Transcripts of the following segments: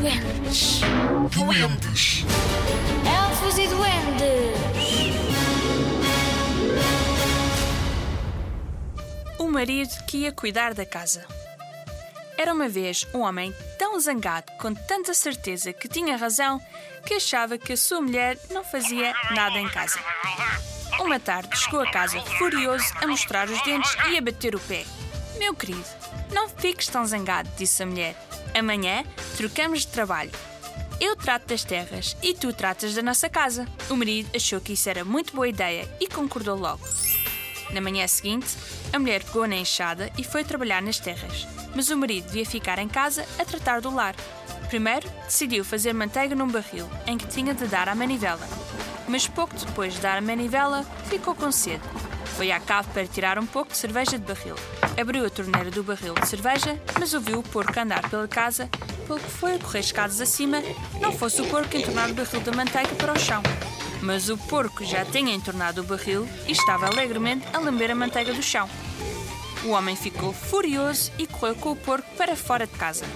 duendes. Duendes. Elfos e duendes. O marido que ia cuidar da casa. Era uma vez um homem tão zangado, com tanta certeza que tinha razão, que achava que a sua mulher não fazia nada em casa. Uma tarde chegou a casa furioso a mostrar os dentes e a bater o pé. Meu querido, não fiques tão zangado, disse a mulher. Amanhã trocamos de trabalho. Eu trato das terras e tu tratas da nossa casa. O marido achou que isso era muito boa ideia e concordou logo. Na manhã seguinte, a mulher pegou na enxada e foi trabalhar nas terras, mas o marido devia ficar em casa a tratar do lar. Primeiro, decidiu fazer manteiga num barril em que tinha de dar à manivela. Mas pouco depois de dar a manivela, ficou com sede. Foi à cave para tirar um pouco de cerveja de barril. Abriu a torneira do barril de cerveja, mas ouviu o porco andar pela casa, pelo que foi a correr escadas acima, não fosse o porco entornar o barril da manteiga para o chão. Mas o porco já tinha entornado o barril e estava alegremente a lamber a manteiga do chão. O homem ficou furioso e correu com o porco para fora de casa.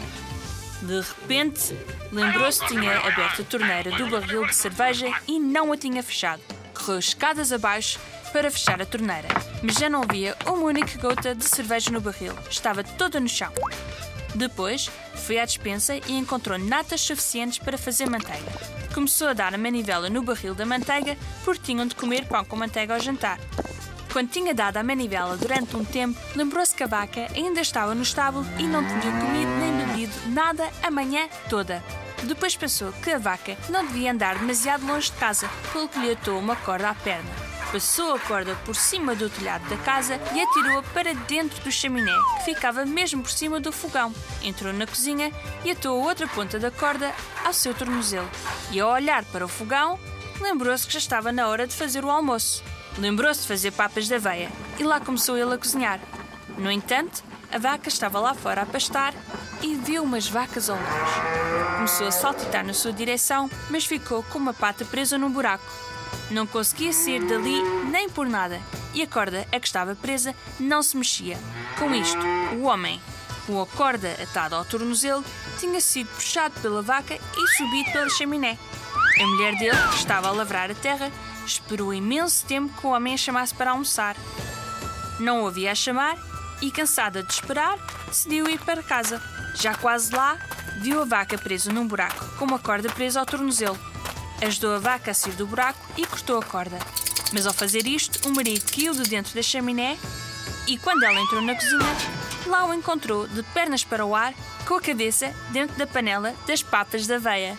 De repente, lembrou-se que tinha aberto a torneira do barril de cerveja e não a tinha fechado. Correu escadas abaixo para fechar a torneira, mas já não havia uma única gota de cerveja no barril. Estava toda no chão. Depois, foi à despensa e encontrou natas suficientes para fazer manteiga. Começou a dar a manivela no barril da manteiga porque tinham de comer pão com manteiga ao jantar. Quando tinha dado a manivela durante um tempo, lembrou-se que a vaca ainda estava no estábulo e não tinha comido nem bebido nada a manhã toda. Depois pensou que a vaca não devia andar demasiado longe de casa, pelo que lhe atou uma corda à perna. Passou a corda por cima do telhado da casa e atirou-a para dentro do chaminé, que ficava mesmo por cima do fogão. Entrou na cozinha e atou a outra ponta da corda ao seu tornozelo. E ao olhar para o fogão, lembrou-se que já estava na hora de fazer o almoço. Lembrou-se de fazer papas de aveia e lá começou ele a cozinhar. No entanto, a vaca estava lá fora a pastar e viu umas vacas ao longe. Começou a saltitar na sua direção, mas ficou com uma pata presa num buraco. Não conseguia sair dali nem por nada e a corda a que estava presa não se mexia. Com isto, o homem, com a corda atada ao tornozelo, tinha sido puxado pela vaca e subido pela chaminé. A mulher dele, que estava a lavrar a terra, esperou imenso tempo que o homem a chamasse para almoçar. Não ouvia a chamar e, cansada de esperar, decidiu ir para casa. Já quase lá, viu a vaca presa num buraco, com uma corda presa ao tornozelo. Ajudou a vaca a sair do buraco e cortou a corda. Mas ao fazer isto, o marido caiu de dentro da chaminé e, quando ela entrou na cozinha, lá o encontrou de pernas para o ar, com a cabeça dentro da panela das papas da aveia.